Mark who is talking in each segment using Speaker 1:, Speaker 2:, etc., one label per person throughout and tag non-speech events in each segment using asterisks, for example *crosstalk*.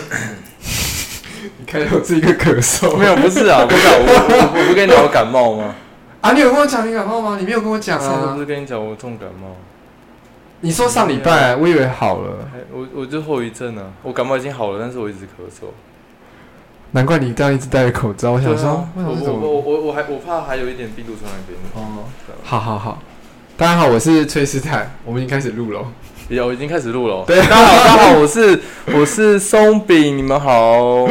Speaker 1: *coughs* 你开头是一个咳嗽，
Speaker 2: 没有，不是啊，不是啊，我我我不跟你讲我感冒吗？
Speaker 1: 啊？你有跟我讲你感冒吗？你没有跟我讲啊
Speaker 2: 上次不？是跟你讲我重感冒，
Speaker 1: 你说上礼拜，我以为好了，
Speaker 2: 还我我就后遗症啊，我感冒已经好了，但是我一直咳嗽。
Speaker 1: 难怪你这样一直戴着口罩。我想说，为什
Speaker 2: 我
Speaker 1: 么怎么？
Speaker 2: 我我我我还我怕还有一点病毒传染给你。
Speaker 1: 哦，好好好，大家好，我是崔斯坦，我们已经开始录了。
Speaker 2: 有，已经开始录了。
Speaker 1: 对
Speaker 2: 大家好，大家好，我是 *laughs* 我是松饼，你们好。*laughs*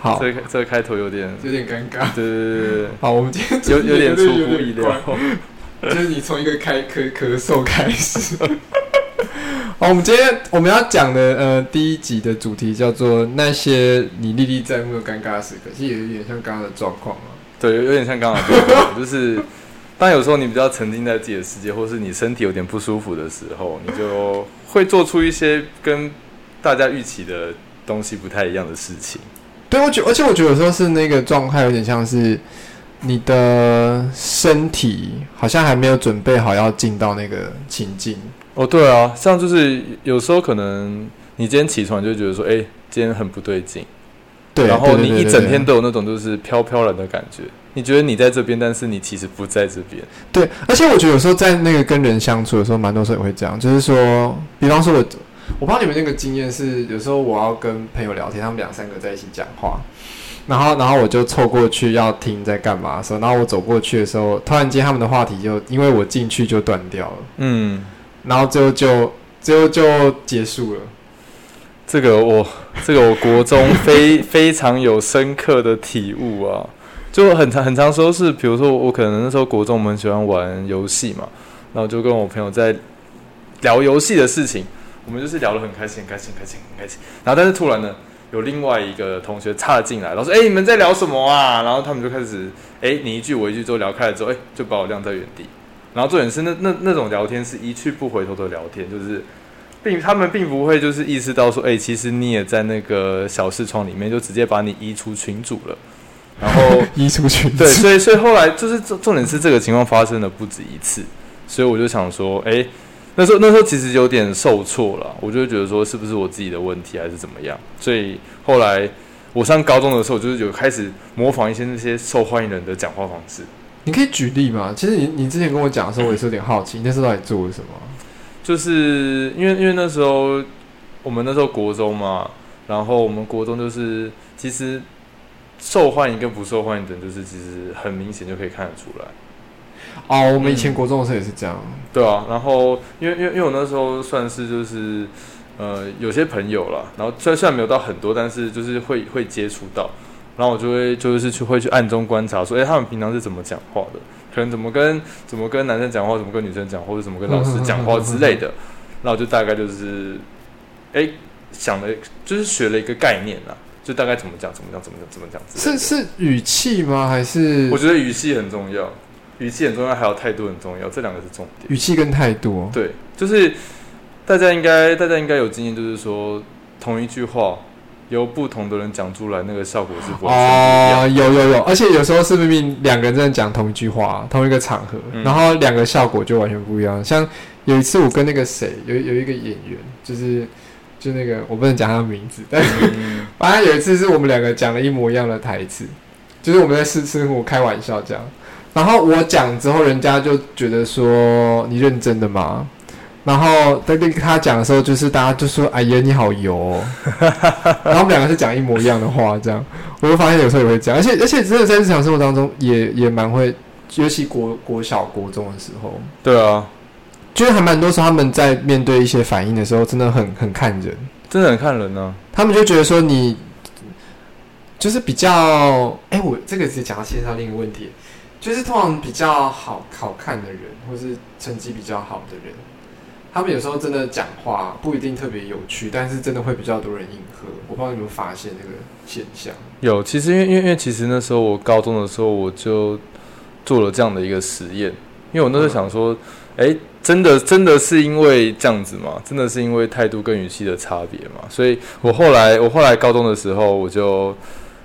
Speaker 1: 好，
Speaker 2: 这个这个开头有点，
Speaker 1: 有点尴尬。
Speaker 2: 对对对对
Speaker 1: 好，我们今天，
Speaker 2: 有有点出乎意料。
Speaker 1: 就是你从一个开咳咳嗽开始。*laughs* 好，我们今天我们要讲的呃第一集的主题叫做那些你历历在目的尴尬的时刻，其实也有点像刚刚的状况啊。
Speaker 2: 对，有有点像刚刚的状况，就是当有时候你比较沉浸在自己的世界，或是你身体有点不舒服的时候，你就会做出一些跟大家预期的东西不太一样的事情。
Speaker 1: 对，我觉而且我觉得有时候是那个状态有点像是你的身体好像还没有准备好要进到那个情境。
Speaker 2: 哦，对啊，像就是有时候可能你今天起床就觉得说，哎、今天很不对劲，
Speaker 1: 对，
Speaker 2: 然后你一整天都有那种就是飘飘然的感觉，你觉得你在这边，但是你其实不在这边。
Speaker 1: 对，而且我觉得有时候在那个跟人相处的时候，蛮多时候也会这样，就是说，比方说我，我不知道你们那个经验是，有时候我要跟朋友聊天，他们两三个在一起讲话，然后然后我就凑过去要听在干嘛的时候，然后我走过去的时候，突然间他们的话题就因为我进去就断掉了，
Speaker 2: 嗯，
Speaker 1: 然后最后就最后就结束了。
Speaker 2: 这个我这个我国中非非常有深刻的体悟啊，就很长很长时候是，比如说我可能那时候国中我们喜欢玩游戏嘛，然后就跟我朋友在聊游戏的事情，我们就是聊得很开心，很开心，很开心，很开心。然后但是突然呢，有另外一个同学插进来，然后说：“哎、你们在聊什么啊？”然后他们就开始，哎、你一句我一句之后聊开了之后，哎、就把我晾在原地。然后重点是那那那种聊天是一去不回头的聊天，就是并他们并不会就是意识到说，哎、其实你也在那个小视窗里面，就直接把你移出群组了。然后 *laughs*
Speaker 1: 移出群，
Speaker 2: 对，所以所以后来就是重重点是这个情况发生了不止一次，所以我就想说，哎、那时候那时候其实有点受挫了，我就觉得说是不是我自己的问题还是怎么样，所以后来我上高中的时候，就是有开始模仿一些那些受欢迎人的讲话方式，
Speaker 1: 你可以举例吗？其实你你之前跟我讲的时候，我也是有点好奇，你那时候到底做了什么？
Speaker 2: 就是因为因为那时候我们那时候国中嘛，然后我们国中就是其实受欢迎跟不受欢迎的，就是其实很明显就可以看得出来。
Speaker 1: 哦，我们以前国中的时候也是这样。
Speaker 2: 对啊，然后因为因为因为我那时候算是就是呃有些朋友啦，然后虽然虽然没有到很多，但是就是会会接触到，然后我就会就是去会去暗中观察说，哎，他们平常是怎么讲话的，可能怎么跟怎么跟男生讲话，怎么跟女生讲，或者怎么跟老师讲话之类的，那我就大概就是哎想了就是学了一个概念啦，就大概怎么讲怎么讲怎么讲怎么讲
Speaker 1: 是。是语气吗？还是
Speaker 2: 我觉得语气很重要，语气很重要，还有态度很重要，这两个是重点。
Speaker 1: 语气跟态度？
Speaker 2: 对，就是大家应该大家应该有经验，就是说同一句话由不同的人讲出来，那个效果是不一样。
Speaker 1: 哦，有有有，而且有时候是明明两个人在讲同一句话，同一个场合，
Speaker 2: 嗯
Speaker 1: 然后两个效果就完全不一样。像有一次我跟那个谁，有有一个演员，就是就那个我不能讲他的名字，但
Speaker 2: 嗯
Speaker 1: 反正有一次是我们两个讲了一模一样的台词，就是我们在试生活开玩笑这样。然后我讲之后，人家就觉得说你认真的吗？然后在跟他讲的时候，就是大家就说：“哎呀，你好油、哦。*laughs* ”然后我们两个是讲一模一样的话，这样我就发现有时候也会这样，而且而且真的在日常生活当中也也蛮会，尤其国国小国中的时候，
Speaker 2: 对啊，
Speaker 1: 就是还蛮多时候他们在面对一些反应的时候，真的很很看人。
Speaker 2: 真的很看人呢、
Speaker 1: 他们就觉得说你就是比较，哎、我这个是讲到牵涉到另一个问题，就是通常比较好好看的人，或是成绩比较好的人，他们有时候真的讲话不一定特别有趣，但是真的会比较多人应和。我不知道你有没有发现这个现象？
Speaker 2: 有，其实因为因为因为其实那时候我高中的时候我就做了这样的一个实验，因为我那时候想说，哎、真的真的是因为这样子吗？真的是因为态度跟语气的差别吗？所以我后来我后来高中的时候，我就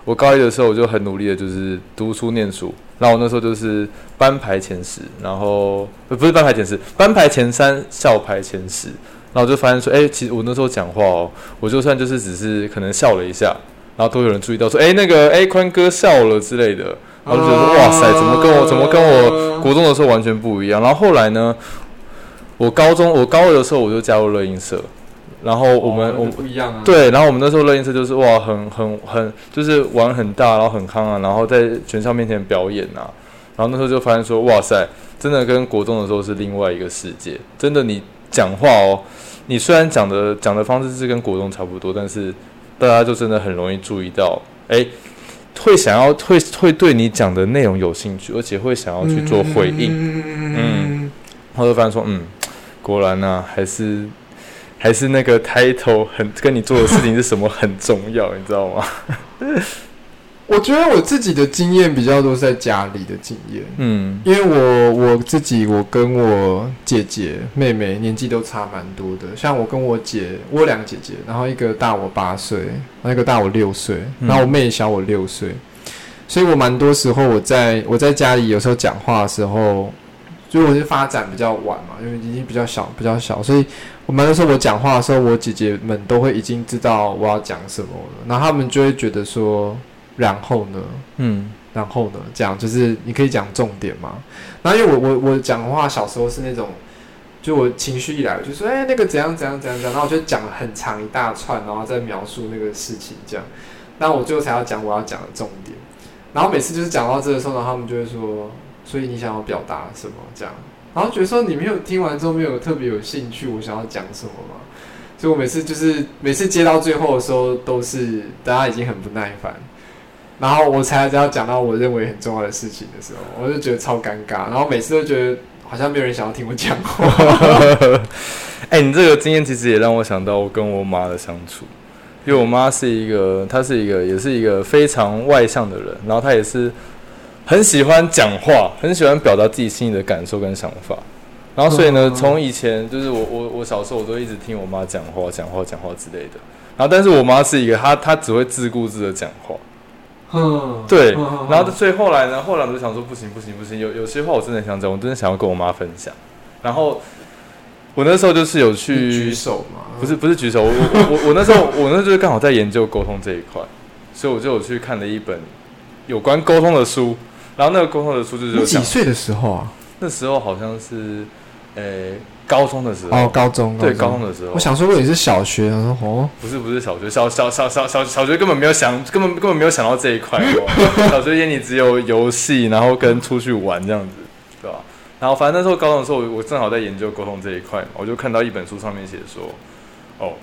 Speaker 2: 我高一的时候我就很努力的，就是读书念书。然后我那时候就是班排前十，然后呃不是班排前十，班排前三，校排前十。然后我就发现说，哎、其实我那时候讲话哦，我就算就是只是可能笑了一下，然后都有人注意到说，哎、那个哎宽哥笑了之类的，然后就觉得说，哇塞，怎么跟我怎么跟我国中的时候完全不一样。然后后来呢，我高中我高二的时候我就加入乐音社，然后我们、
Speaker 1: 哦
Speaker 2: 我们
Speaker 1: 不一样啊，，
Speaker 2: 对，然后我们那时候乐音社就是哇，很很很，就是玩很大，然后很康啊，然后在全校面前表演啊，然后那时候就发现说，哇塞，真的跟国中的时候是另外一个世界，真的你讲话哦，你虽然讲的讲的方式是跟国中差不多，但是大家就真的很容易注意到，哎，会想要会会对你讲的内容有兴趣，而且会想要去做回应，
Speaker 1: 嗯
Speaker 2: 后就发现说，嗯，果然呢、还是还是那个 title 很跟你做的事情是什么很重要，你知道吗？*laughs*
Speaker 1: 我觉得我自己的经验比较多是在家里的经验，
Speaker 2: 嗯。
Speaker 1: 因为我我自己我跟我姐姐妹妹年纪都差蛮多的，像我跟我姐，我有两个姐姐，然后一个大我八岁，然后一个大我六岁，
Speaker 2: 嗯。
Speaker 1: 然后我妹小我六岁，所以我蛮多时候我在我在家里有时候讲话的时候，就我是发展比较晚嘛，因为年纪比较小比较小，所以我们那时候我讲话的时候，我姐姐们都会已经知道我要讲什么了，然后他们就会觉得说，然后呢？
Speaker 2: 嗯
Speaker 1: 然后呢，这样就是你可以讲重点嘛。然后因为我我我讲话小时候是那种，就我情绪一来我就说，哎、那个怎样怎样怎样怎样，然后我就讲了很长一大串，然后再描述那个事情这样。那我最后才要讲我要讲的重点。然后每次就是讲到这个时候，然后他们就会说，所以你想要表达什么这样？然后觉得说你没有听完之后没有特别有兴趣，我想要讲什么嘛？所以我每次就是每次接到最后的时候，都是大家已经很不耐烦。然后我才要讲到我认为很重要的事情的时候，我就觉得超尴尬，然后每次都觉得好像没有人想要听我讲话。*laughs*
Speaker 2: 哎、你这个经验其实也让我想到我跟我妈的相处，因为我妈是一个，她是一个，也是一个非常外向的人，然后她也是很喜欢讲话，很喜欢表达自己心里的感受跟想法。然后所以呢，
Speaker 1: 嗯
Speaker 2: 从以前就是我我我小时候我都一直听我妈讲话讲话讲话之类的。然后但是我妈是一个，她她只会自顾自的讲话，
Speaker 1: 嗯，
Speaker 2: 对，
Speaker 1: 嗯
Speaker 2: 然后所以后来呢，后来我就想说，不行不行不行，有有些话我真的想讲，我真的想要跟我妈分享。然后我那时候就是有去
Speaker 1: 举手嘛，
Speaker 2: 不是不是举手，我我我我那时候我那时候就是刚好在研究沟通这一块，所以我就有去看了一本有关沟通的书。然后那个沟通的数字就是
Speaker 1: 几岁的时候啊？
Speaker 2: 那时候好像是，呃，高中的时候，
Speaker 1: 哦，高中，
Speaker 2: 对高中的时候，
Speaker 1: 我想说，如果你是小学，我说哦，
Speaker 2: 不是不是小学，小小小小小小学根本没有想，根本根本没有想到这一块。哦 *laughs* 小学眼里只有游戏，然后跟出去玩这样子，对吧？然后反正那时候高中的时候，我我正好在研究沟通这一块嘛，我就看到一本书上面写说，哦，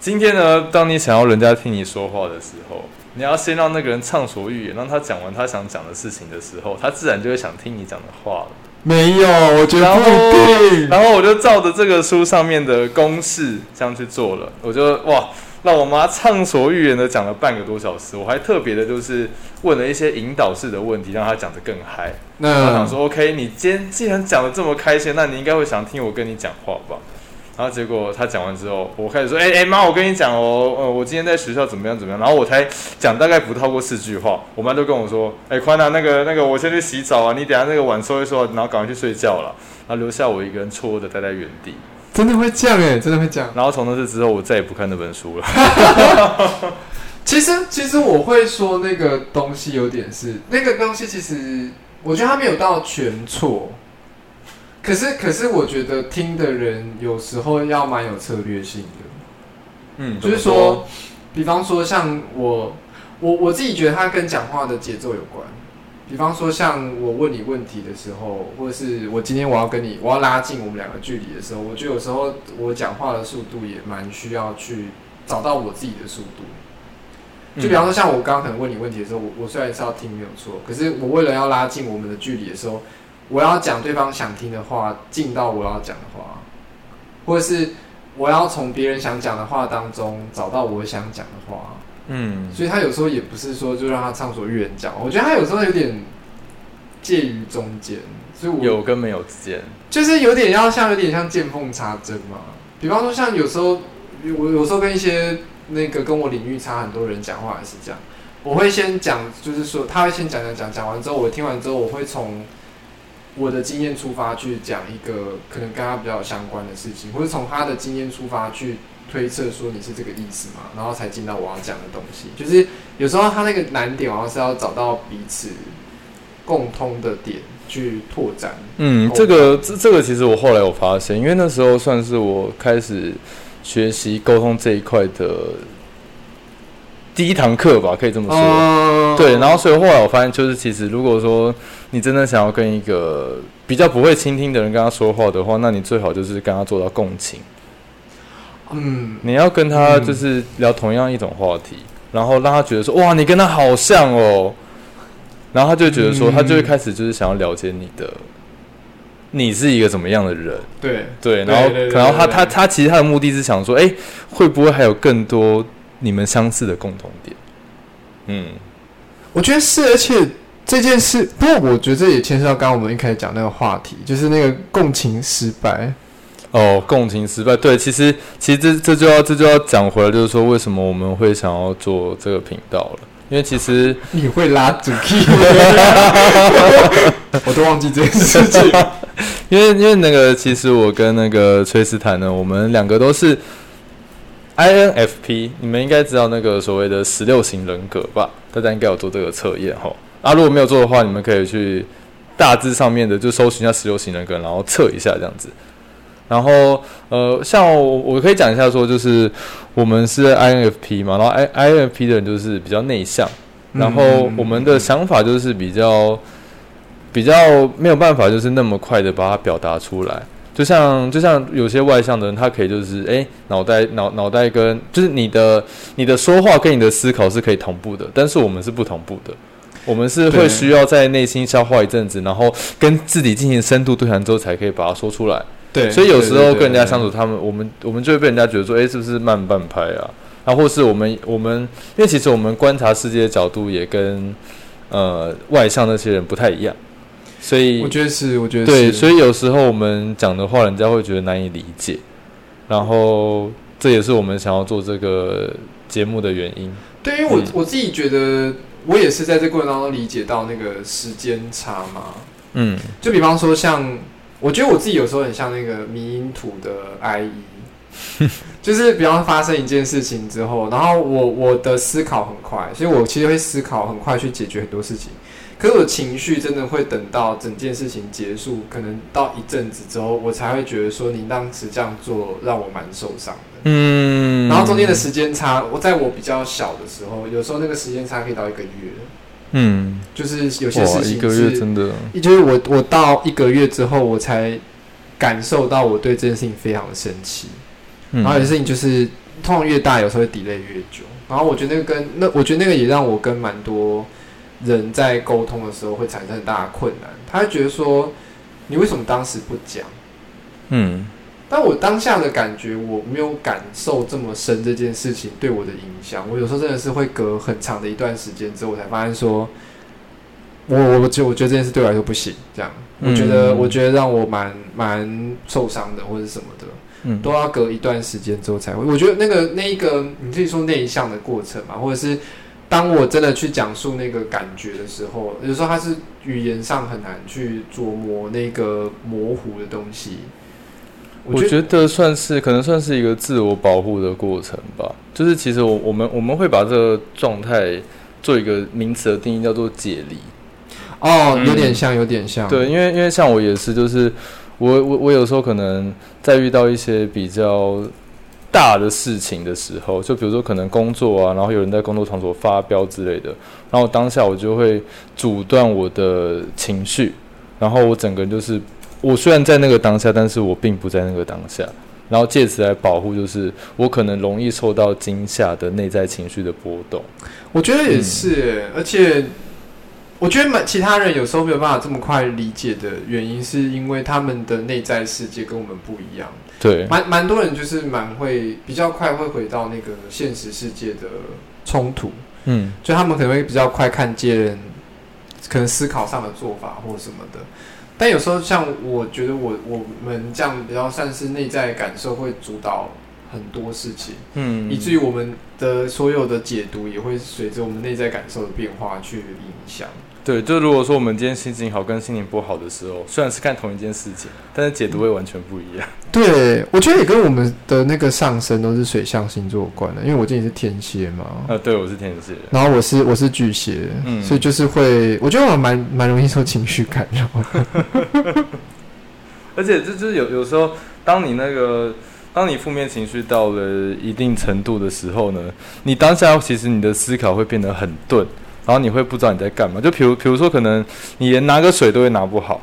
Speaker 2: 今天呢，当你想要人家听你说话的时候，你要先让那个人畅所欲言，让他讲完他想讲的事情的时候，他自然就会想听你讲的话了。
Speaker 1: 没有，我觉得不一定。
Speaker 2: 然后我就照着这个书上面的公式这样去做了，我就哇，让我妈畅所欲言的讲了半个多小时，我还特别的就是问了一些引导式的问题，让她讲得更嗨。我
Speaker 1: 那
Speaker 2: 想说，OK，你今天既然讲的这么开心，那你应该会想听我跟你讲话吧？然后结果他讲完之后，我开始说，哎、哎妈，我跟你讲哦，呃，我今天在学校怎么样怎么样。然后我才讲大概不超过四句话，我妈就跟我说，哎、宽啊，那个那个，我先去洗澡啊，你等下那个碗收一收，然后赶快去睡觉了。然后留下我一个人错愕的待在原地。
Speaker 1: 真的会这样哎，真的会这样。
Speaker 2: 然后从那次之后，我再也不看那本书了。*laughs*
Speaker 1: 其实，其实我会说那个东西有点是那个东西，其实我觉得它没有到全错。可是，可是我觉得听的人有时候要蛮有策略性的。
Speaker 2: 嗯，
Speaker 1: 就是说，比方说像我，我我自己觉得它跟讲话的节奏有关。比方说，像我问你问题的时候，或者是我今天我要跟你，我要拉近我们两个距离的时候，我觉得有时候我讲话的速度也蛮需要去找到我自己的速度。就比方说，像我刚刚可能问你问题的时候，我我虽然是要听没有错，可是我为了要拉近我们的距离的时候，我要讲对方想听的话，进到我要讲的话，或者是我要从别人想讲的话当中找到我想讲的话，
Speaker 2: 嗯，
Speaker 1: 所以他有时候也不是说就让他畅所欲言讲，我觉得他有时候有点介于中间，所以我
Speaker 2: 有跟没有之间，
Speaker 1: 就是有点要像有点像见缝插针嘛。比方说，像有时候我有时候跟一些那个跟我领域差很多人讲话也是这样，我会先讲，就是说他会先讲讲讲，讲完之后我听完之后，我会从我的经验出发去讲一个可能跟他比较相关的事情，或是从他的经验出发去推测说你是这个意思嘛，然后才进到我要讲的东西。就是有时候他那个难点好像是要找到彼此共通的点去拓展。
Speaker 2: 嗯，这个这这个其实我后来有发现，因为那时候算是我开始学习沟通这一块的第一堂课吧，可以这么说。
Speaker 1: 哦。
Speaker 2: 对，然后所以后来我发现，就是其实如果说你真的想要跟一个比较不会倾听的人跟他说话的话，那你最好就是跟他做到共情。
Speaker 1: 嗯，
Speaker 2: 你要跟他就是聊同样一种话题，然后让他觉得说哇，你跟他好像哦，然后他就觉得说，
Speaker 1: 嗯。
Speaker 2: 他就会开始就是想要了解你的，你是一个怎么样的人，
Speaker 1: 对，
Speaker 2: 对，然后
Speaker 1: 对对对
Speaker 2: 然后他他他其实他的目的是想说，哎，会不会还有更多你们相似的共同点？嗯，
Speaker 1: 我觉得是，而且这件事，不过我觉得这也牵涉到刚刚我们一开始讲那个话题，就是那个共情失败。
Speaker 2: 哦，共情失败，对，其实其实这这就要这就要讲回来，就是说为什么我们会想要做这个频道了，因为其实 *laughs*
Speaker 1: 你会拉主 key，*laughs* 我都忘记这件事情。*laughs*
Speaker 2: 因为因为那个，其实我跟那个崔斯坦呢，我们两个都是 INFP，你们应该知道那个所谓的十六型人格吧？大家应该有做这个测验哈。啊，如果没有做的话，你们可以去大致上面的就搜寻一下十六型人格，然后测一下这样子。然后呃，像我我可以讲一下说，就是我们是 INFP 嘛，然后 I INFP 的人就是比较内向，然后我们的想法就是比较比较没有办法，就是那么快的把它表达出来。就像就像有些外向的人，他可以就是诶脑袋脑脑袋跟就是你的你的说话跟你的思考是可以同步的，但是我们是不同步的。我们是会需要在内心消化一阵子，然后跟自己进行深度对谈之后，才可以把它说出来。
Speaker 1: 对，
Speaker 2: 所以有时候跟人家相处，，他们我们我们就会被人家觉得说，诶，是不是慢半拍啊？然后或是我们我们，因为其实我们观察世界的角度也跟呃外向那些人不太一样，所以
Speaker 1: 我觉得是，我觉得
Speaker 2: 对，所以有时候我们讲的话，人家会觉得难以理解，然后这也是我们想要做这个节目的原因。
Speaker 1: 对，因为我
Speaker 2: 嗯
Speaker 1: 我自己觉得，我也是在这过程当中理解到那个时间差嘛。
Speaker 2: 嗯
Speaker 1: 就比方说像，我觉得我自己有时候很像那个迷因图的 IE，*laughs* 就是比方发生一件事情之后，然后我我的思考很快，所以我其实会思考很快去解决很多事情。可是我情绪真的会等到整件事情结束，可能到一阵子之后，我才会觉得说你当时这样做让我蛮受伤的。
Speaker 2: 嗯，
Speaker 1: 然后中间的时间差，我在我比较小的时候，有时候那个时间差可以到一个月，
Speaker 2: 嗯，
Speaker 1: 就是有些
Speaker 2: 哇，
Speaker 1: 事情
Speaker 2: 一个月
Speaker 1: 是
Speaker 2: 真的，
Speaker 1: 就是我我到一个月之后，我才感受到我对这件事情非常的生气。
Speaker 2: 嗯
Speaker 1: 然后有些事情就是通常越大，有时候会 delay 越久。然后我觉得那个跟那，我觉得那个也让我跟蛮多人在沟通的时候会产生很大的困难。他会觉得说，你为什么当时不讲？
Speaker 2: 嗯
Speaker 1: 但我当下的感觉，我没有感受这么深这件事情对我的影响。我有时候真的是会隔很长的一段时间之后，我才发现说，我我我觉得我觉得这件事对我来说不行。这样，我觉得、
Speaker 2: 嗯
Speaker 1: 我觉得让我蛮蛮受伤的，或者什么的，
Speaker 2: 嗯
Speaker 1: 都要隔一段时间之后才会。我觉得那个那一个，你自己说内向的过程嘛，或者是当我真的去讲述那个感觉的时候，有时候它是语言上很难去琢磨那个模糊的东西。
Speaker 2: 我觉得算是可能算是一个自我保护的过程吧。就是其实我我们我们会把这个状态做一个名词的定义，叫做解离。
Speaker 1: 哦，
Speaker 2: 嗯
Speaker 1: 有点像，有点像。
Speaker 2: 对，因为因为像我也是，就是我我我有时候可能在遇到一些比较大的事情的时候，就比如说可能工作啊，然后有人在工作场所发飙之类的，然后当下我就会阻断我的情绪，然后我整个人就是我虽然在那个当下，但是我并不在那个当下。然后借此来保护，就是我可能容易受到惊吓的内在情绪的波动。
Speaker 1: 我觉得也是，而且我觉得蛮其他人有时候没有办法这么快理解的原因，是因为他们的内在世界跟我们不一样。
Speaker 2: 对，
Speaker 1: 蛮蛮多人就是蛮会比较快会回到那个现实世界的冲突，
Speaker 2: 嗯
Speaker 1: 就他们可能会比较快看见可能思考上的做法或什么的。但有时候像我觉得我我们这样比较算是内在感受会主导很多事情。
Speaker 2: 嗯，
Speaker 1: 以至于我们的所有的解读也会随着我们内在感受的变化去影响。
Speaker 2: 对，就如果说我们今天心情好跟心情不好的时候，虽然是看同一件事情，但是解读会完全不一样。*laughs*
Speaker 1: 对，我觉得也跟我们的那个上升都是水象星座有关的，因为我自己是天蝎嘛，
Speaker 2: 呃，对，我是天蝎，
Speaker 1: 然后我是我是巨蟹，
Speaker 2: 嗯
Speaker 1: 所以就是会，我觉得我蛮蛮容易受情绪感染的。*laughs*
Speaker 2: 而且这就是有有时候，当你那个当你负面情绪到了一定程度的时候呢，你当下其实你的思考会变得很钝，然后你会不知道你在干嘛。就比如比如说，可能你连拿个水都会拿不好，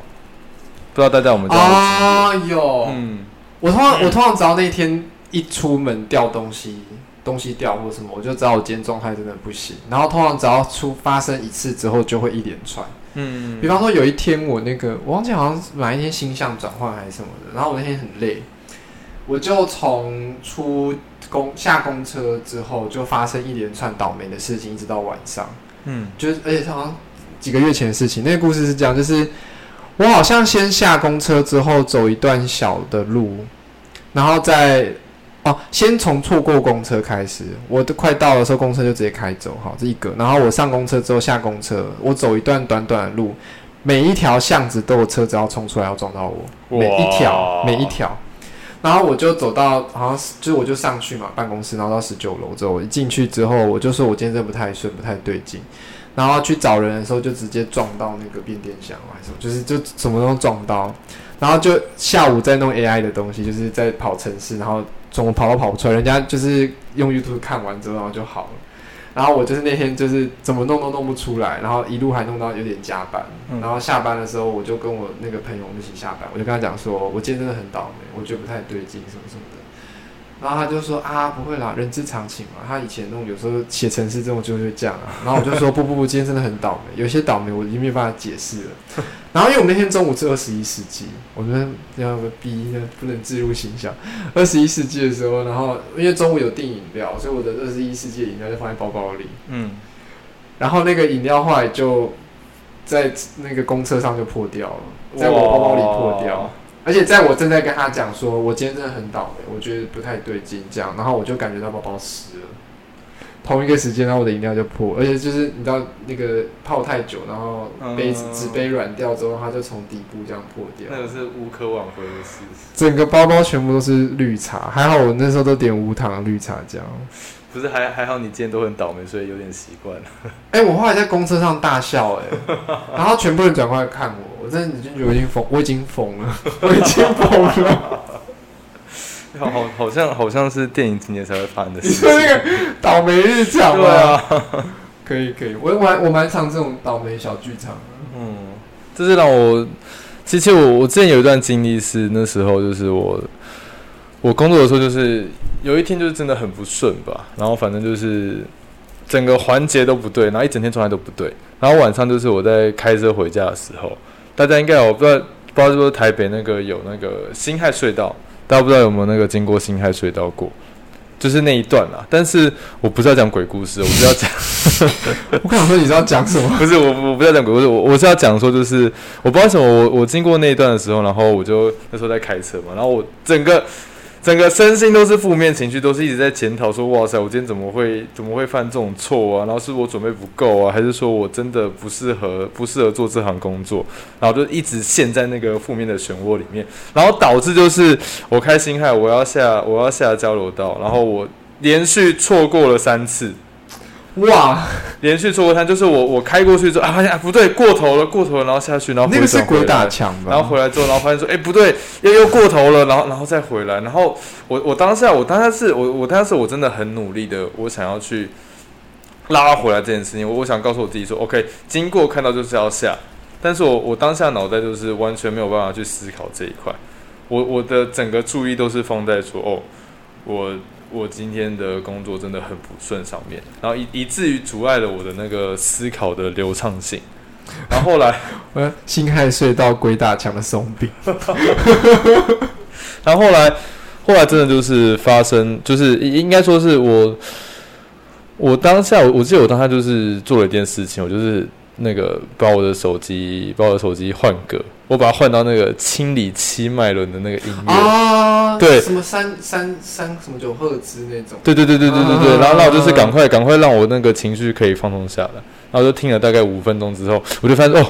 Speaker 2: 不知道大家有没有这样的
Speaker 1: 啊，有？
Speaker 2: 嗯，
Speaker 1: 我通常我通常只要那一天一出门掉东西，东西掉或什么，我就知道我今天状态真的不行。然后通常只要出发生一次之后，就会一连串。
Speaker 2: 嗯
Speaker 1: 比方说有一天我那个我忘记好像是哪一天星象转换还是什么的，然后我那天很累，我就从出公下公车之后就发生一连串倒霉的事情，一直到晚上。
Speaker 2: 嗯
Speaker 1: 就是而且好像几个月前的事情。那个故事是这样，就是我好像先下公车之后走一段小的路，然后再哦，先从错过公车开始。我都快到的时候，公车就直接开走，好，这一个。然后我上公车之后下公车，我走一段短短的路，每一条巷子都有车子要冲出来要撞到我，每一条每一条。然后我就走到，好像是就我就上去嘛办公室，然后到十九楼之后，我一进去之后，我就说我今天真的不太顺，不太对劲。然后去找人的时候，就直接撞到那个变电箱还是，就是就什么都撞到。然后就下午在弄 AI 的东西，就是在跑城市，然后怎么跑都跑不出来。人家就是用 YouTube 看完之后，然后就好了。然后我就是那天就是怎么弄都弄不出来，然后一路还弄到有点加班。
Speaker 2: 嗯
Speaker 1: 然后下班的时候，我就跟我那个朋友我们一起下班，我就跟他讲说，我今天真的很倒霉，我觉得不太对劲，什么什么的。然后他就说啊，不会啦，人之常情嘛。他以前那种有时候写程式这种就会这样啊。然后我就说不不不，今天真的很倒霉，有些倒霉我已经没有办法解释了。然后因为我们那天中午是二十一世纪，我们要个逼，不能置入形象。二十一世纪的时候，然后因为中午有订饮料，所以我的二十一世纪的饮料就放在包包里。
Speaker 2: 嗯，
Speaker 1: 然后那个饮料后来就在那个公车上就破掉了，在我包包里破掉
Speaker 2: 哇。
Speaker 1: 而且在我正在跟他讲说，我今天真的很倒霉，我觉得不太对劲，这样，然后我就感觉到包包湿了。同一个时间，然后我的饮料就破，而且就是你知道那个泡太久，然后杯子
Speaker 2: 嗯
Speaker 1: 纸杯软掉之后，它就从底部这样破掉。
Speaker 2: 那个是无可挽回的事。
Speaker 1: 整个包包全部都是绿茶，还好我那时候都点无糖绿茶酱。
Speaker 2: 不是还还好，你今天都很倒霉，所以有点习惯了。*laughs*
Speaker 1: 哎、我后来在公车上大笑、哎，*laughs* 然后全部人转过来看我，我真的已经觉得我已经疯，我已经疯了，*laughs* 我已经疯了。
Speaker 2: 好好好像好像是电影情节才会发生的
Speaker 1: 你
Speaker 2: 事
Speaker 1: 说那个倒霉日常吗？
Speaker 2: 对啊，
Speaker 1: 可以可以，我我蛮我蛮常这种倒霉小剧场的。
Speaker 2: 嗯，这是让我，其实我我之前有一段经历是那时候就是我我工作的时候就是有一天就是真的很不顺吧，然后反正就是整个环节都不对，然后一整天状态都不对，然后晚上就是我在开车回家的时候，大家应该我不知道不知道是不是台北那个有那个辛亥隧道，大家不知道有没有那个经过辛亥隧道过？就是那一段啦，但是我不是要讲鬼故事，我不是要讲。*laughs*
Speaker 1: 我刚想说你知道讲什么？*laughs*
Speaker 2: 不是我，我不是要讲鬼故事，我我是要讲说，就是我不知道为什么我我经过那一段的时候，然后我就那时候在开车嘛，然后我整个整个身心都是负面情绪，都是一直在检讨说，哇塞，我今天怎么会怎么会犯这种错啊？然后是我准备不够啊，还是说我真的不适合不适合做这行工作？然后就一直陷在那个负面的漩涡里面，然后导致就是我开心害，我要下我要下交流道，然后我连续错过了三次。
Speaker 1: 哇，
Speaker 2: 连续错过摊，就是我我开过去之后啊，发现啊不对，过头了，过头了，然后下去，然后
Speaker 1: 那个是鬼打墙吧？
Speaker 2: 然后回来之后，然后发现说，哎、不对，又又过头了，然后然后再回来，然后我我当下我当下是我我当下是我真的很努力的，我想要去拉回来这件事情，我我想告诉我自己说，OK，经过看到就是要下，但是我我当下脑袋就是完全没有办法去思考这一块，我我的整个注意都是放在说，哦，我我今天的工作真的很不顺上面，然后以以至于阻碍了我的那个思考的流畅性，*laughs* 然后后来。
Speaker 1: 呃，辛亥隧道鬼打墙的松饼，*laughs*
Speaker 2: 然后后来，后来真的就是发生，就是应该说是我，我当下我我记得我当下就是做了一件事情，我就是那个把我的手机把我的手机换歌，我把它换到那个清理七脉轮的那个音乐。
Speaker 1: 啊，
Speaker 2: 对
Speaker 1: 什么三三三什么九赫兹那种，
Speaker 2: 对对对对对对对，
Speaker 1: 嗯
Speaker 2: 然后然后我就是赶快赶快让我那个情绪可以放松下来，然后就听了大概五分钟之后，我就发现哦，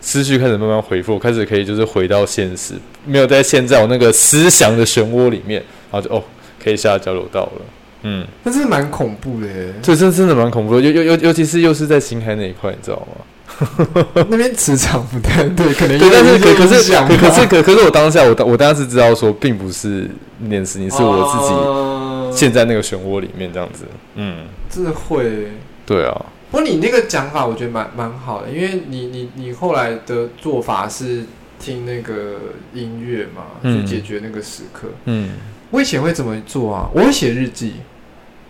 Speaker 2: 思绪开始慢慢回复，开始可以就是回到现实，没有在现在我那个思想的漩涡里面，然后就哦可以下交流道了，嗯，
Speaker 1: 那真的蛮恐怖的耶。
Speaker 2: 这真真的蛮恐怖的，尤尤尤尤其是又是在新海那一块，你知道吗？*laughs*
Speaker 1: 那边磁场不太对，可能
Speaker 2: 对，但是可可是可可是可可是我当下我当我当时知道说，并不是那件事情，是我自己
Speaker 1: 己
Speaker 2: 陷在那个漩涡里面这样子，嗯，
Speaker 1: 真的会。
Speaker 2: 对啊，
Speaker 1: 不过你那个讲法，我觉得蛮蛮好的，因为你你你后来的做法是听那个音乐嘛，
Speaker 2: 嗯
Speaker 1: 去解决那个时刻。
Speaker 2: 嗯
Speaker 1: 我以前会怎么做啊？我会写日记，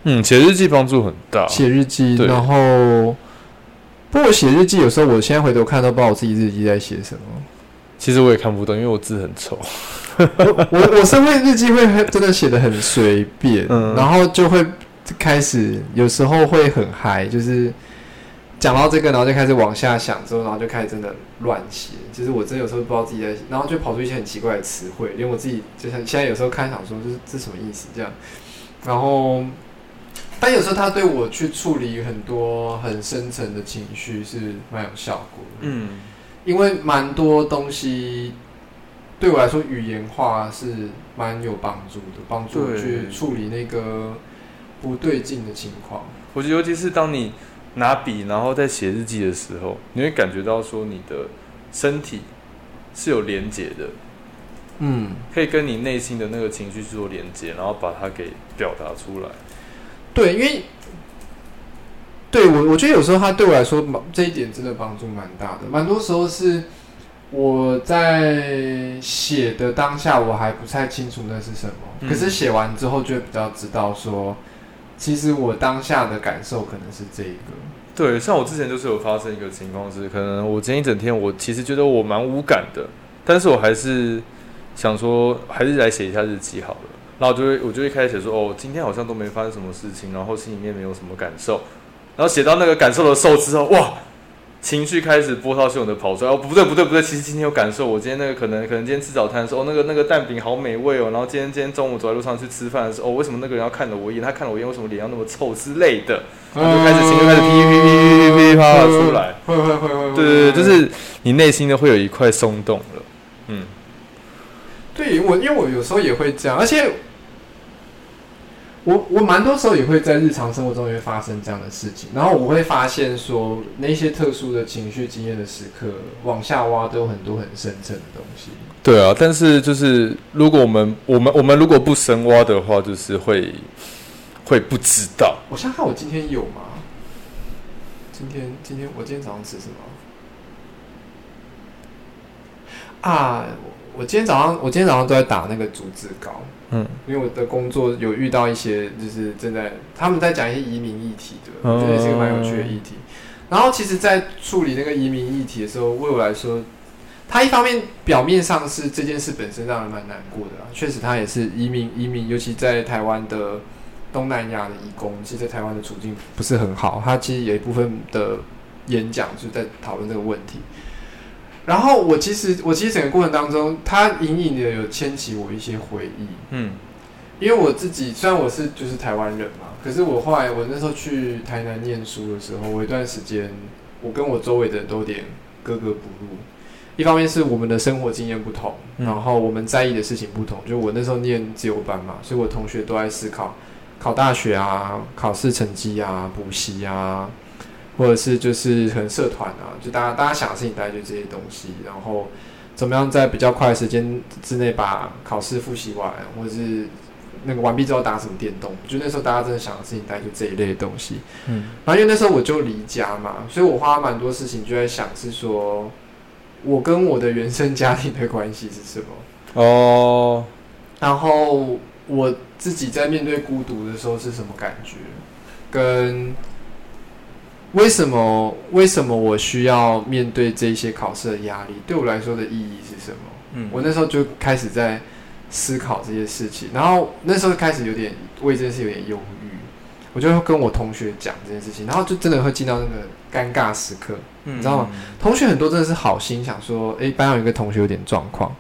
Speaker 2: 嗯，写日记帮助很大，
Speaker 1: 写日记，然后。不过写日记有时候，我现在回头看都不知道我自己日记在写什么。
Speaker 2: 其实我也看不懂，因为我字很丑。
Speaker 1: 我我我是会日记会很真的写的很随便，
Speaker 2: 嗯
Speaker 1: 然后就会开始有时候会很嗨，就是讲到这个，然后就开始往下想，之后然后就开始真的乱写。就是我真的有时候不知道自己在，然后就跑出一些很奇怪的词汇，连我自己就像现在有时候看想说，就是这什么意思这样。然后，但有时候他对我去处理很多很深层的情绪是蛮有效果的。
Speaker 2: 嗯
Speaker 1: 因为蛮多东西对我来说，语言化是蛮有帮助的，帮助我去处理那个不对劲的情况。
Speaker 2: 我觉得尤其是当你拿笔然后在写日记的时候，你会感觉到说你的身体是有连接的，
Speaker 1: 嗯，
Speaker 2: 可以跟你内心的那个情绪去做连接，然后把它给表达出来。
Speaker 1: 对，因为对我，我觉得有时候他对我来说，蛮这一点真的帮助蛮大的。蛮多时候是我在写的当下，我还不太清楚那是什么，
Speaker 2: 嗯
Speaker 1: 可是写完之后就会比较知道说，其实我当下的感受可能是这一个。
Speaker 2: 对，像我之前就是有发生一个情况是，可能我今天一整天我其实觉得我蛮无感的，但是我还是想说，还是来写一下日记好了。然后就会我就会开始写说，哦，今天好像都没发生什么事情，然后心里面没有什么感受。然后写到那个感受的时候之后，哇，情绪开始波涛汹涌的跑出来。哦，不对不对不对，其实今天有感受。我今天那个可能可能今天吃早餐的时候，哦，那个那个蛋饼好美味哦。然后今天今天中午走在路上去吃饭的时候，哦，为什么那个人要看了我一眼？他看了我一眼，为什么脸要那么臭之类的？然后就开始情绪开始噼噼噼噼噼噼啪啪出来。
Speaker 1: 会会会会，
Speaker 2: 对对对，就是你内心的会有一块松动了。嗯，
Speaker 1: 对我，因为我有时候也会这样，而且我我蛮多时候也会在日常生活中也会发生这样的事情，然后我会发现说那些特殊的情绪经验的时刻，往下挖都有很多很深层的东西。
Speaker 2: 对啊，但是就是如果我们我们我们如果不深挖的话，就是会会不知道。
Speaker 1: 我想想看，我今天有吗？今天今天我今天早上吃什么？啊，我我今天早上我今天早上都在打那个竹子稿。
Speaker 2: 嗯
Speaker 1: 因为我的工作有遇到一些，就是正在他们在讲一些移民议题的，我觉得也是个蛮有趣的议题。然后其实，在处理那个移民议题的时候，为我来说，他一方面表面上是这件事本身让人蛮难过的啦，确实它也是移民移民，尤其在台湾的东南亚的移工，其实在台湾的处境不是很好。他其实有一部分的演讲就在讨论这个问题。然后我其实我其实整个过程当中，它隐隐的有牵起我一些回忆。
Speaker 2: 嗯
Speaker 1: 因为我自己虽然我是就是台湾人嘛，可是我后来我那时候去台南念书的时候，我一段时间我跟我周围的人都有点格格不入。一方面是我们的生活经验不同，
Speaker 2: 嗯
Speaker 1: 然后我们在意的事情不同。就我那时候念自由班嘛，所以我同学都在思考考大学啊、考试成绩啊、补习啊，或者是就是可能社团啊，就大家大家想的事情大概就这些东西，然后怎么样在比较快的时间之内把考试复习完，或者是那个完毕之后打什么电动，就那时候大家真的想的事情大概就这一类的东西。
Speaker 2: 嗯
Speaker 1: 然后因为那时候我就离家嘛，所以我花蛮多事情就在想是说，我跟我的原生家庭的关系是什么。
Speaker 2: 哦，
Speaker 1: 然后我自己在面对孤独的时候是什么感觉，跟为什么为什么我需要面对这些考试的压力，对我来说的意义是什么？
Speaker 2: 嗯
Speaker 1: 我那时候就开始在思考这些事情，然后那时候开始有点为这件事有点忧郁，我就会跟我同学讲这件事情，然后就真的会进到那个尴尬时刻。
Speaker 2: 你
Speaker 1: 知道吗？同学很多真的是好心，想说，诶，班上有一个同学有点状况，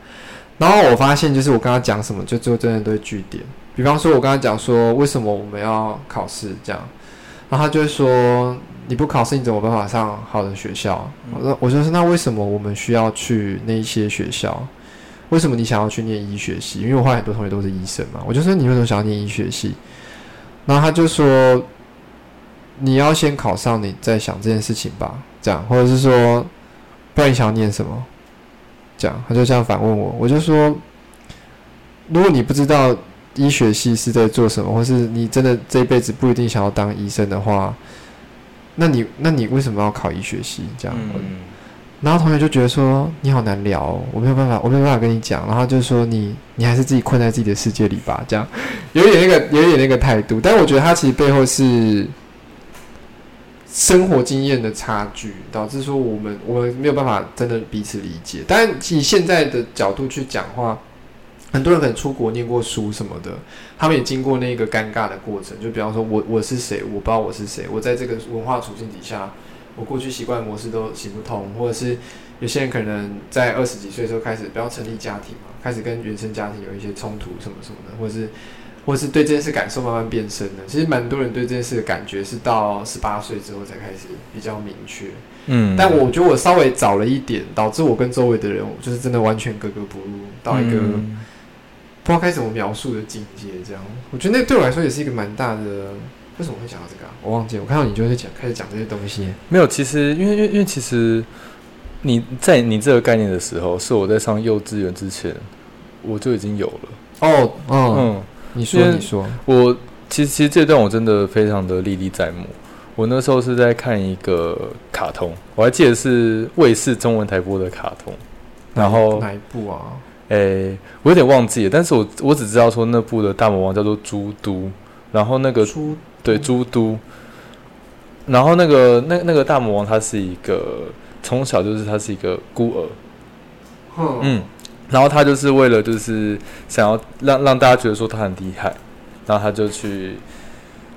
Speaker 1: 然后我发现就是我跟他讲什么，就最后真的都会据点。比方说，我跟他讲说，为什么我们要考试这样，然后他就会说，你不考试你怎么办法上好的学校？我说，我就说，那为什么我们需要去那一些学校？为什么你想要去念医学系？因为我后来很多同学都是医生嘛，我就说你为什么想要念医学系？然后他就说，你要先考上，你再想这件事情吧。这样，或者是说，不然你想要念什么？这样，他就这样反问我，我就说，如果你不知道医学系是在做什么，或是你真的这一辈子不一定想要当医生的话，那你那你为什么要考医学系？这样，然后同学就觉得说你好难聊，我没有办法，我没有办法跟你讲，然后就说你你还是自己困在自己的世界里吧，这样，*laughs* 有一点那个有一点那个态度，但我觉得他其实背后是。生活经验的差距，导致说我们我们没有办法真的彼此理解。但以现在的角度去讲话，很多人可能出国念过书什么的，他们也经过那个尴尬的过程。就比方说，我我是谁，我不知道我是谁，我在这个文化处境底下，我过去习惯模式都行不通，或者是有些人可能在二十几岁的时候开始不要成立家庭嘛，开始跟原生家庭有一些冲突什么什么的，或者是。或是对这件事感受慢慢变深的，其实蛮多人对这件事的感觉是到十八岁之后才开始比较明确。嗯，但我觉得我稍微早了一点，导致我跟周围的人就是真的完全格格不入，到一个不知道该怎么描述的境界。这样，我觉得那对我来说也是一个蛮大的。为什么会想到这个？我忘记，我看到你就是讲开始讲这些东西。
Speaker 2: 没有，其实因为因为因为其实你在你这个概念的时候，是我在上幼稚园之前我就已经有了。哦，
Speaker 1: 嗯。你说，你说，
Speaker 2: 我其实其实这段我真的非常的历历在目。我那时候是在看一个卡通，我还记得是卫视中文台播的卡通。然后
Speaker 1: 哪一部啊？
Speaker 2: 诶，我有点忘记了，但是我我只知道说那部的大魔王叫做朱都，然后那个
Speaker 1: 朱
Speaker 2: 对朱都，然后那个那那个大魔王他是一个从小就是他是一个孤儿，嗯。然后他就是为了就是想要让让大家觉得说他很厉害，然后他就去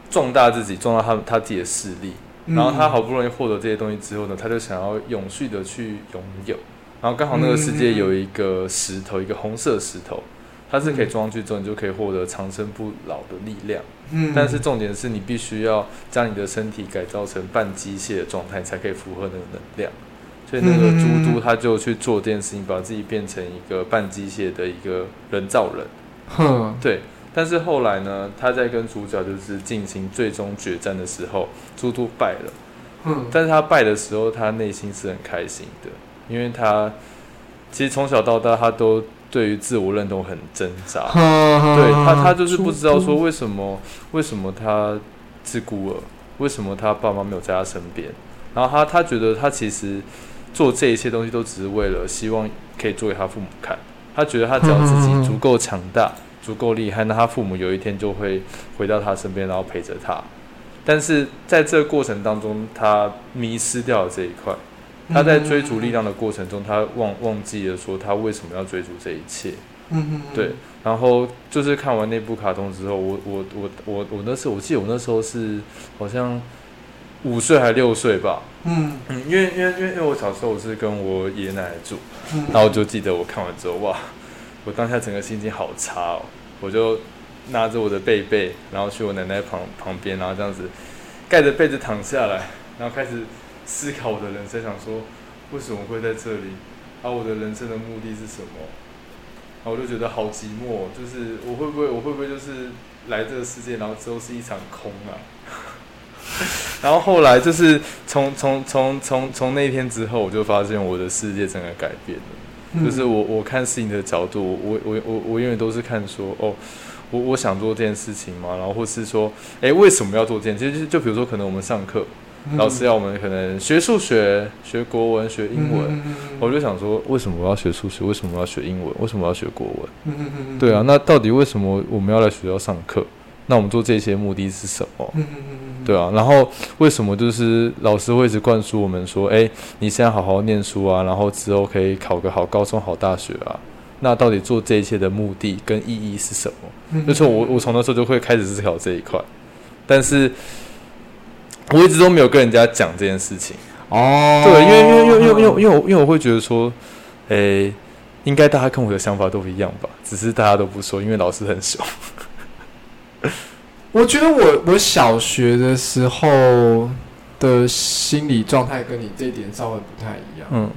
Speaker 2: 壮大自己，壮大他他自己的势力。然后他好不容易获得这些东西之后呢，他就想要永续的去拥有。然后刚好那个世界有一个石头，一个红色石头，它是可以装上去之后，你就可以获得长生不老的力量。嗯。但是重点是你必须要将你的身体改造成半机械的状态，才可以符合那个能量。所以那个猪都他就去做这件事情，把自己变成一个半机械的一个人造人。哼，对。但是后来呢，他在跟主角就是进行最终决战的时候，猪都败了。嗯。但是他败的时候，他内心是很开心的，因为他其实从小到大他都对于自我认同很挣扎。*laughs* 对他，他就是不知道说为什么，为什么他自孤儿，为什么他爸妈没有在他身边，然后他他觉得他其实。做这一切东西都只是为了希望可以做给他父母看。他觉得他只要自己足够强大、足够厉害，那他父母有一天就会回到他身边，然后陪着他。但是在这个过程当中，他迷失掉了这一块。他在追逐力量的过程中，他忘忘记了说他为什么要追逐这一切。嗯对。然后就是看完那部卡通之后，我我我我我那时候我记得我那时候是好像。五岁还六岁吧，嗯嗯，因为因为因为因为我小时候我是跟我爷爷奶奶住，然后我就记得我看完之后，哇，我当下整个心情好差哦，我就拿着我的被被，然后去我奶奶旁旁边，然后这样子盖着被子躺下来，然后开始思考我的人生，想说为什么会在这里，啊，我的人生的目的是什么？然后我就觉得好寂寞，就是我会不会我会不会就是来这个世界，然后之后是一场空啊？*laughs* 然后后来就是从从从从从那天之后，我就发现我的世界整个改变了。就是我我看事情的角度，我我我我永远都是看说，哦，我我想做这件事情嘛，然后或是说，哎，为什么要做这件？其实就比如说，可能我们上课，*laughs* 老师要我们可能学数学、学国文、学英文，我就想说，为什么我要学数学？为什么我要学英文？为什么要学国文？对啊，那到底为什么我们要来学校上课？那我们做这些目的是什么？对啊，然后为什么就是老师会一直灌输我们说，哎，你现在好好念书啊，然后之后可以考个好高中、好大学啊？那到底做这一切的目的跟意义是什么？就是我我从那时候就会开始思考这一块。但是我一直都没有跟人家讲这件事情。
Speaker 1: 哦，
Speaker 2: 对，因为因为因为因为因为因为我会觉得说，诶、应该大家跟我的想法都一样吧，只是大家都不说，因为老师很凶。
Speaker 1: 我觉得我我小学的时候的心理状态跟你这一点稍微不太一样。
Speaker 2: 嗯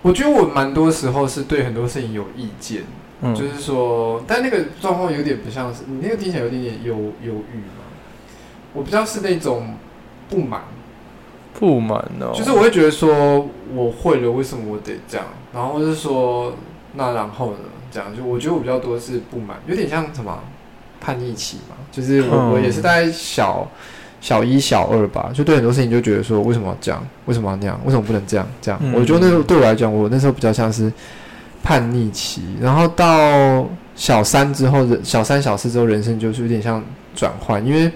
Speaker 1: 我觉得我蛮多时候是对很多事情有意见，
Speaker 2: 嗯，
Speaker 1: 就是说，但那个状况有点不像是你那个听起来有点点忧忧郁嘛。我比较是那种不满，
Speaker 2: 不满哦，
Speaker 1: 就是我会觉得说我会了，为什么我得这样？然后就是说那然后呢？这样就我觉得我比较多是不满，有点像什么叛逆期嘛。就是我、
Speaker 2: 嗯
Speaker 1: 我也是大概小小一小二吧，就对很多事情就觉得说为什么要这样？为什么要那样？为什么不能这样？这样，
Speaker 2: 嗯
Speaker 1: 我觉得那时候对我来讲，我那时候比较像是叛逆期。然后到小三之后，人小三小四之后，人生就是有点像转换，因为。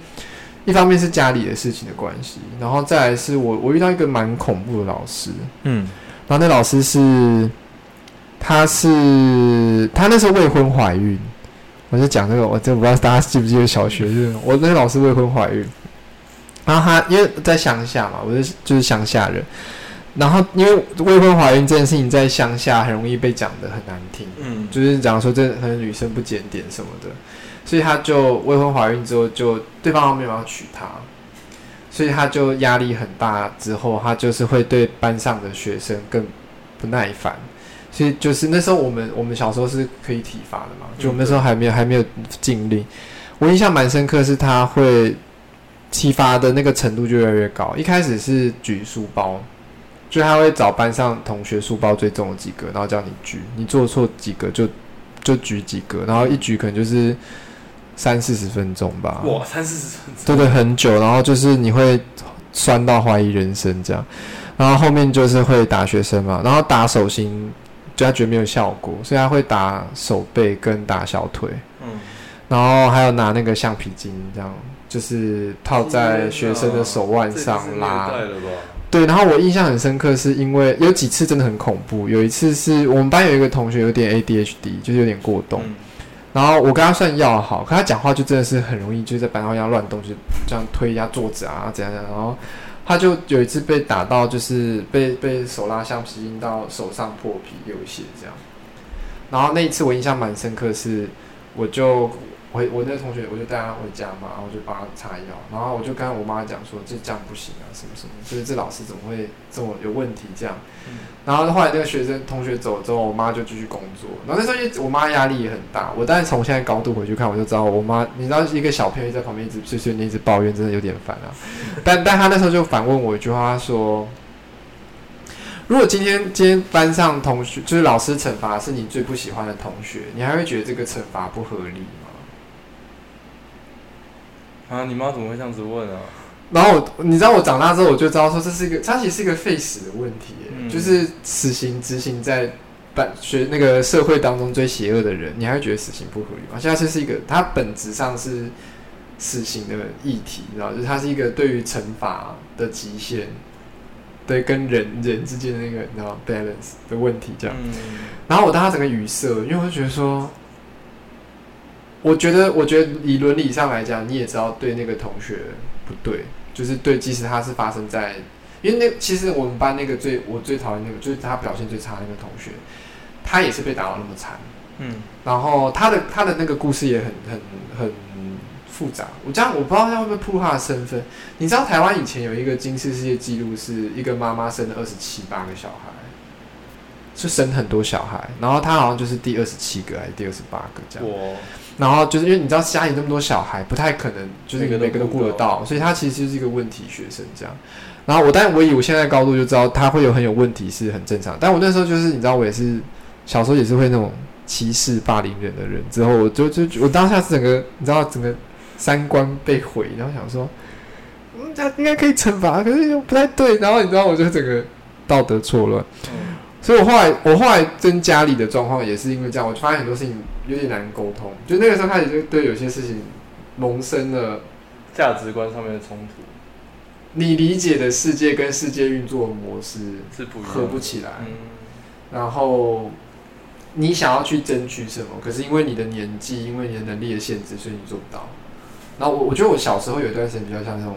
Speaker 1: 一方面是家里的事情的关系，然后再来是我我遇到一个蛮恐怖的老师，
Speaker 2: 嗯。
Speaker 1: 然后那老师是，他是他那时候未婚怀孕，我就讲这个，我真不知道大家记不记得小学，就是我那个老师未婚怀孕，然后他因为在乡下嘛，我是就是乡下人，然后因为未婚怀孕这件事情在乡下很容易被讲的很难听，
Speaker 2: 嗯。
Speaker 1: 就是讲说这可能女生不检点什么的，所以他就未婚怀孕之后就对方没有要娶她，所以他就压力很大，之后他就是会对班上的学生更不耐烦，所以就是那时候我们我们小时候是可以体罚的嘛，就我们那时候还没有还没有禁令，我印象蛮深刻是他会体罚的那个程度就越来越高，一开始是举书包。就他会找班上同学书包最重的几个，然后叫你举，你做错几个就就举几个，然后一举可能就是三四十分钟吧。
Speaker 2: 哇，三四十分钟
Speaker 1: 对对，很久，然后就是你会酸到怀疑人生这样，然后后面就是会打学生嘛，然后打手心，就他觉得没有效果，所以他会打手背跟打小腿，
Speaker 2: 嗯，
Speaker 1: 然后还有拿那个橡皮筋这样，就是套在学生的手腕上拉。对，然后我印象很深刻，是因为有几次真的很恐怖。有一次是我们班有一个同学有点 ADHD，就是有点过动，
Speaker 2: 嗯
Speaker 1: 然后我跟他算要好，可他讲话就真的是很容易，就是在班上要乱动，就这样推一下桌子啊，怎样怎样。然后他就有一次被打到，就是被被手拉橡皮筋到手上破皮流血这样。然后那一次我印象蛮深刻是，我就回我那个同学，我就带他回家嘛，然后我就帮他擦药，然后我就跟我妈讲说，这这样不行啊，什么什么，就是这老师怎么会这么有问题这样。
Speaker 2: 嗯
Speaker 1: 然后后来那个学生同学走了之后，我妈就继续工作。然后那时候因为我妈压力也很大，我但是从现在高度回去看，我就知道我妈，你知道一个小朋友在旁边一直碎碎念、一直抱怨，真的有点烦啊。*laughs* 但但他那时候就反问我一句话，他说：“如果今天今天班上同学就是老师惩罚是你最不喜欢的同学，你还会觉得这个惩罚不合理吗？”
Speaker 2: 啊，你妈怎么会这样子问啊？
Speaker 1: 然后我，你知道我长大之后，我就知道说这是一个，它其实是一个废死的问题、
Speaker 2: 嗯
Speaker 1: 就是死刑执行在办学那个社会当中最邪恶的人，你还会觉得死刑不合理吗？现在这是一个，它本质上是死刑的议题，你知道，就是它是一个对于惩罚的极限，对跟人人之间的那个你知道 balance 的问题这样。
Speaker 2: 嗯
Speaker 1: 然后我当时整个语塞，因为我就觉得说，我觉得，我觉得以伦理上来讲，你也知道对那个同学不对，就是对，即使他是发生在，因为那其实我们班那个最我最讨厌那个，就是他表现最差的那个同学，他也是被打到那么惨，
Speaker 2: 嗯
Speaker 1: 然后他的他的那个故事也很很很复杂。我这样我不知道他会不会暴露他的身份。你知道台湾以前有一个金氏世界纪录，是一个妈妈生了二十七八个小孩，就生很多小孩，然后他好像就是第二十七个还是第二十八个这样。
Speaker 2: 我
Speaker 1: 然后就是因为你知道家里那么多小孩，不太可能就是
Speaker 2: 每个都
Speaker 1: 顾得
Speaker 2: 到
Speaker 1: 到，所以他其实就是一个问题学生这样。然后我，但我以我现在高度就知道他会有很有问题是很正常。但我那时候就是你知道，我也是小时候也是会那种歧视霸凌人的人。之后我就就我当下是整个你知道整个三观被毁，然后想说，嗯，这样应该可以惩罚，可是又不太对。然后你知道，我就整个道德错乱。
Speaker 2: 嗯
Speaker 1: 所以我后来，我后来跟家里的状况也是因为这样，我发现很多事情有点难沟通。就那个时候开始，就对有些事情萌生了
Speaker 2: 价值观上面的冲突
Speaker 1: 你理解的世界跟世界运作的模式
Speaker 2: 是不
Speaker 1: 合不起来，
Speaker 2: 嗯
Speaker 1: 然后你想要去争取什么，可是因为你的年纪，因为你的能力的限制，所以你做不到。然后我我觉得我小时候有一段时间比较像那种，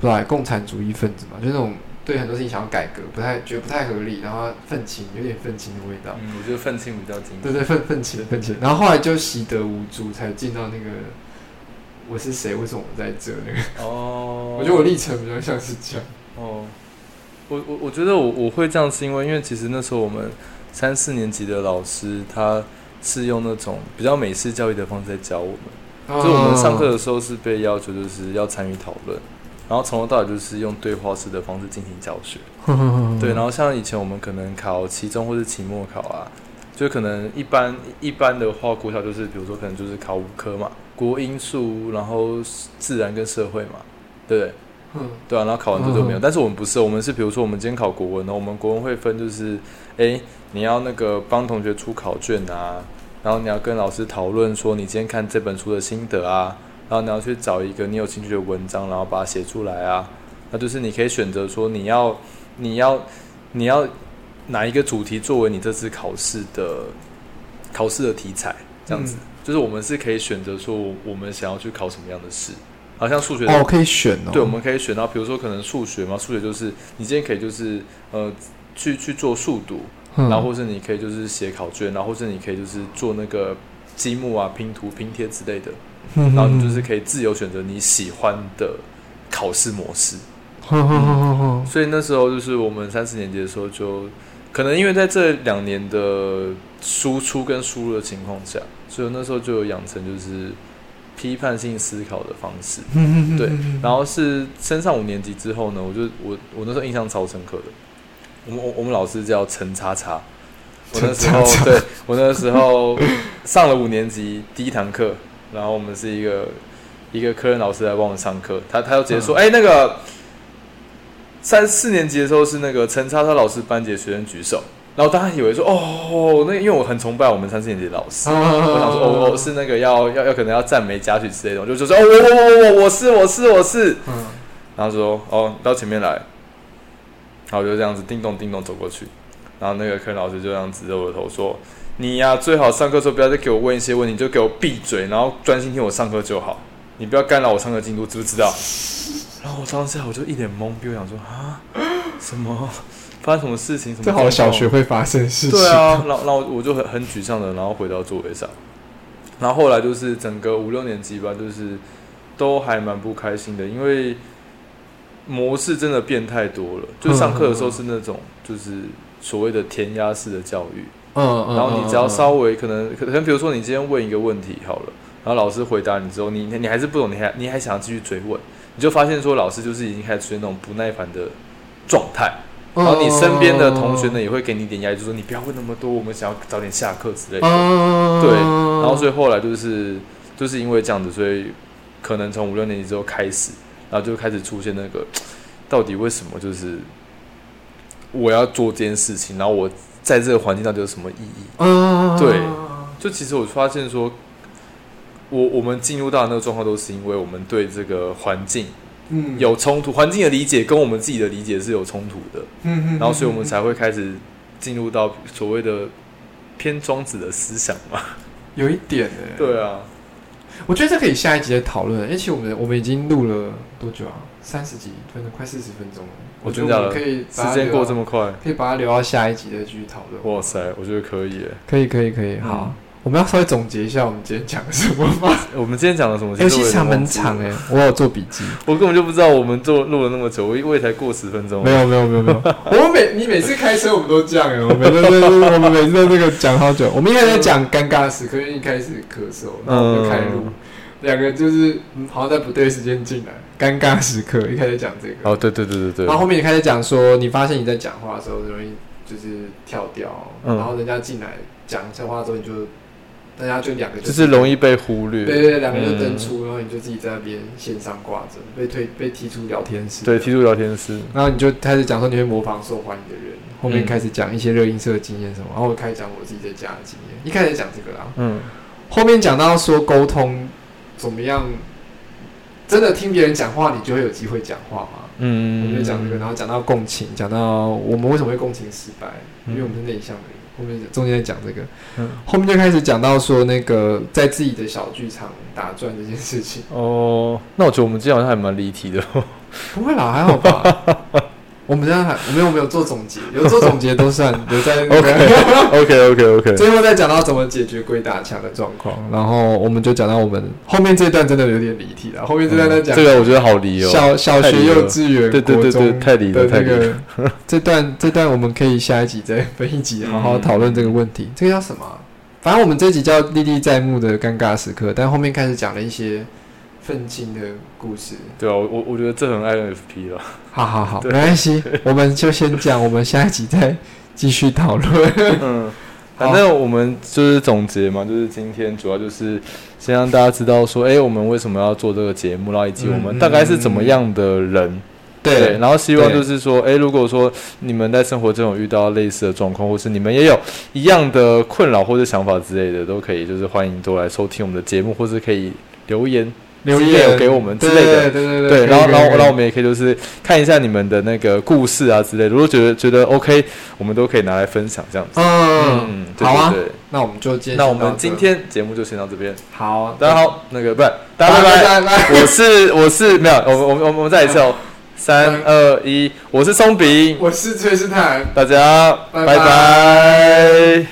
Speaker 1: 不共产主义分子嘛，就那种对很多事情想要改革，不太觉得不太合理，然后愤青，有点愤青的味道。
Speaker 2: 嗯，我觉得愤青比较精
Speaker 1: 对对，愤愤青愤青。然后后来就习得无助，才进到那个我是谁，为什么我在这那个。
Speaker 2: 哦，*laughs*
Speaker 1: 我觉得我历程比较像是这样。
Speaker 2: 哦，我我我觉得我我会这样是因为，因为其实那时候我们三四年级的老师他是用那种比较美式教育的方式在教我们，就我们上课的时候是被要求就是要参与讨论，然后从头到尾就是用对话式的方式进行教学。*laughs* 对，然后像以前我们可能考期中或是期末考啊，就可能一般一般的话，国小就是比如说可能就是考五科嘛，国英数，然后自然跟社会嘛，对不对？
Speaker 1: 嗯 *laughs*
Speaker 2: 对啊，然后考完之后就没有。
Speaker 1: 嗯 *laughs*
Speaker 2: 但是我们不是，我们是比如说我们今天考国文呢，我们国文会分就是，哎，你要那个帮同学出考卷啊，然后你要跟老师讨论说你今天看这本书的心得啊，然后你要去找一个你有兴趣的文章，然后把它写出来啊。那就是你可以选择说你要你要你要哪一个主题作为你这次考试的考试的题材，这样子。
Speaker 1: 嗯
Speaker 2: 就是我们是可以选择说我我们想要去考什么样的试，好像数学的
Speaker 1: 哦，可以选哦。
Speaker 2: 对，我们可以选到，比如说可能数学嘛，数学就是你今天可以就是呃去去做数独，
Speaker 1: 嗯，
Speaker 2: 然后或是你可以就是写考卷，然后或是你可以就是做那个积木啊、拼图、拼贴之类的，
Speaker 1: 嗯，
Speaker 2: 然后你就是可以自由选择你喜欢的考试模式。所以那时候就是我们三四年级的时候就，可能因为在这两年的输出跟输入的情况下，所以那时候就有养成就是批判性思考的方式。
Speaker 1: 哼
Speaker 2: 对，然后是升上五年级之后呢，我就我我那时候印象超深刻的，我们我我们老师叫陈叉叉，我那时候 *laughs* 对我那时候上了五年级第一堂课，然后我们是一个一个科任老师来帮我们上课，他他就直接说，哎、那个三四年级的时候是那个陈叉叉老师班级的学生举手，然后大家以为说，哦，那因为我很崇拜我们三四年级的老师，
Speaker 1: 我
Speaker 2: 我想说，哦，我是那个要要要可能要赞美嘉许之类的，我就就说，哦，我我我我我是我是我是，
Speaker 1: 嗯。
Speaker 2: 然后说，哦，到前面来，然后我就这样子叮咚叮咚走过去，然后那个科任老师就这样指着我的头说，你呀、最好上课的时候不要再给我问一些问题，你就给我闭嘴，然后专心听我上课就好，你不要干扰我上课进度，知不知道？然后我当下我就一脸懵逼，我想说啊，什么发生什么事情？什么
Speaker 1: 这好小学会发生事情。
Speaker 2: 对啊，然后然后我就很很沮丧的，然后回到座位上。然后后来就是整个五六年级吧，就是都还蛮不开心的，因为模式真的变太多了。就上课的时候是那种就是所谓的填鸭式的教育，
Speaker 1: 嗯嗯，
Speaker 2: 然后你只要
Speaker 1: 嗯
Speaker 2: 稍微可能可能比如说你今天问一个问题好了，然后老师回答你之后，你你还是不懂，你还你还想要继续追问，你就发现说老师就是已经开始出现那种不耐烦的状态。
Speaker 1: 嗯
Speaker 2: 然后你身边的同学呢，也会给你一点压力，就说你不要问那么多，我们想要早点下课之类的。
Speaker 1: 嗯，
Speaker 2: 对然后所以后来就是就是因为这样子，所以可能从五六年级之后开始，然后就开始出现那个到底为什么就是我要做这件事情，然后我在这个环境到底有什么意义？
Speaker 1: 嗯，
Speaker 2: 对就其实我发现说，我我们进入到那个状况，都是因为我们对这个环境
Speaker 1: 嗯
Speaker 2: 有冲突，环境的理解跟我们自己的理解是有冲突的。
Speaker 1: 嗯嗯，
Speaker 2: 然后所以我们才会开始进入到所谓的偏庄子的思想嘛。
Speaker 1: 有一点诶。*laughs*
Speaker 2: 对啊，
Speaker 1: 我觉得这可以下一集再讨论，因为其实我们我们已经录了多久啊？三十几分钟，快四十分钟了。我觉得我可以
Speaker 2: 时间过这么快，
Speaker 1: 可以把它留到下一集再继续讨论。
Speaker 2: 哇塞，我觉得可以耶。
Speaker 1: 可以可以可以，好
Speaker 2: 嗯，
Speaker 1: 我们要稍微总结一下我们今天讲的什么吗？*laughs*
Speaker 2: 我们今天讲了什么？
Speaker 1: 尤其
Speaker 2: 我有点
Speaker 1: 是蛮
Speaker 2: 忘记了
Speaker 1: 长诶，我有做笔记。*laughs*
Speaker 2: 我根本就不知道我们做录了那么久，我我也才过十分钟。
Speaker 1: 没有没有没有没有，*laughs* 我们每你每次开车我们都这样哎，我们每次都我们每次都这个讲好久。我们一开始在讲尴尬的时刻，因为一开始咳嗽，然后我们就开录，两个就是嗯好像在不对时间进来，尴尬时刻一开始讲这个，
Speaker 2: 哦，对对对对对。
Speaker 1: 然后后面也开始讲说，你发现你在讲话的时候容易就是跳掉，
Speaker 2: 嗯。
Speaker 1: 然后人家进来讲一下话之后，你就大家就两个
Speaker 2: 就是容易被忽略。
Speaker 1: 对对对，两个就登
Speaker 2: 嗯
Speaker 1: 出，然后你就自己在那边线上挂着，被推被踢出聊天室，
Speaker 2: 对，踢出聊天室。
Speaker 1: 然后你就开始讲说你会模仿受欢迎的人，后面
Speaker 2: 嗯
Speaker 1: 开始讲一些热映社的经验什么，然后我开始讲我自己在家的经验，一开始讲这个啦，
Speaker 2: 嗯。
Speaker 1: 后面讲到说沟通怎么样，真的听别人讲话，你就会有机会讲话嘛。我
Speaker 2: 嗯，
Speaker 1: 们就讲这个，然后讲到共情，讲到我们为什么会共情失败，因为我
Speaker 2: 嗯
Speaker 1: 们是内向的人，后面中间在讲这个，
Speaker 2: 嗯
Speaker 1: 后面就开始讲到说那个在自己的小剧场打转这件事情。
Speaker 2: 哦，那我觉得我们今天好像还蛮离题的。
Speaker 1: 不会啦，还好吧。*laughs* 我们现在还我们有没有做总结？有做总结都算 *laughs* 留在那个
Speaker 2: OK OK OK，
Speaker 1: 最后再讲到怎么解决鬼打墙的状况，然后我们就讲到我们后面这段真的有点离题了。后面这段在讲
Speaker 2: 这个我觉得好离哦。
Speaker 1: 小小学、幼稚园、
Speaker 2: 对对对对太离了太离了
Speaker 1: 个这段这段我们可以下一集再分一集好好讨论这个问题。这个叫什么啊？反正我们这集叫历历在目的尴尬时刻，但后面开始讲了一些愤青的故事。
Speaker 2: 对啊，我我我觉得这很 INFP 了。
Speaker 1: 好好好，没关系，*laughs* 我们就先讲，我们下一集再继续讨论。
Speaker 2: 嗯，*laughs* 反正我们就是总结嘛，就是今天主要就是先让大家知道说，哎、我们为什么要做这个节目，然后以及我们大概是怎么样的人。对，然后希望就是说，哎，如果说你们在生活中有遇到类似的状况，或是你们也有一样的困扰或者想法之类的，都可以就是欢迎都来收听我们的节目，或是可以留言
Speaker 1: 留言
Speaker 2: 的给我们之类的
Speaker 1: 对对对
Speaker 2: 对，然后然后然后我
Speaker 1: 们
Speaker 2: 们也可以就是看一下你们的那个故事啊之类的，如果觉得觉得 OK，我们都可以拿来分享这样子。
Speaker 1: 嗯，
Speaker 2: 对
Speaker 1: 好啊那我们就今天
Speaker 2: 那我们今天节目就先到这边，
Speaker 1: 好，
Speaker 2: 大家好，那个不是，大家
Speaker 1: 拜
Speaker 2: 拜拜。
Speaker 1: 拜。拜。
Speaker 2: 我是我是没有，我们我们我们再一次哦，三二一，我是松饼，
Speaker 1: 我是崔斯坦。
Speaker 2: 大家
Speaker 1: 拜。
Speaker 2: 拜拜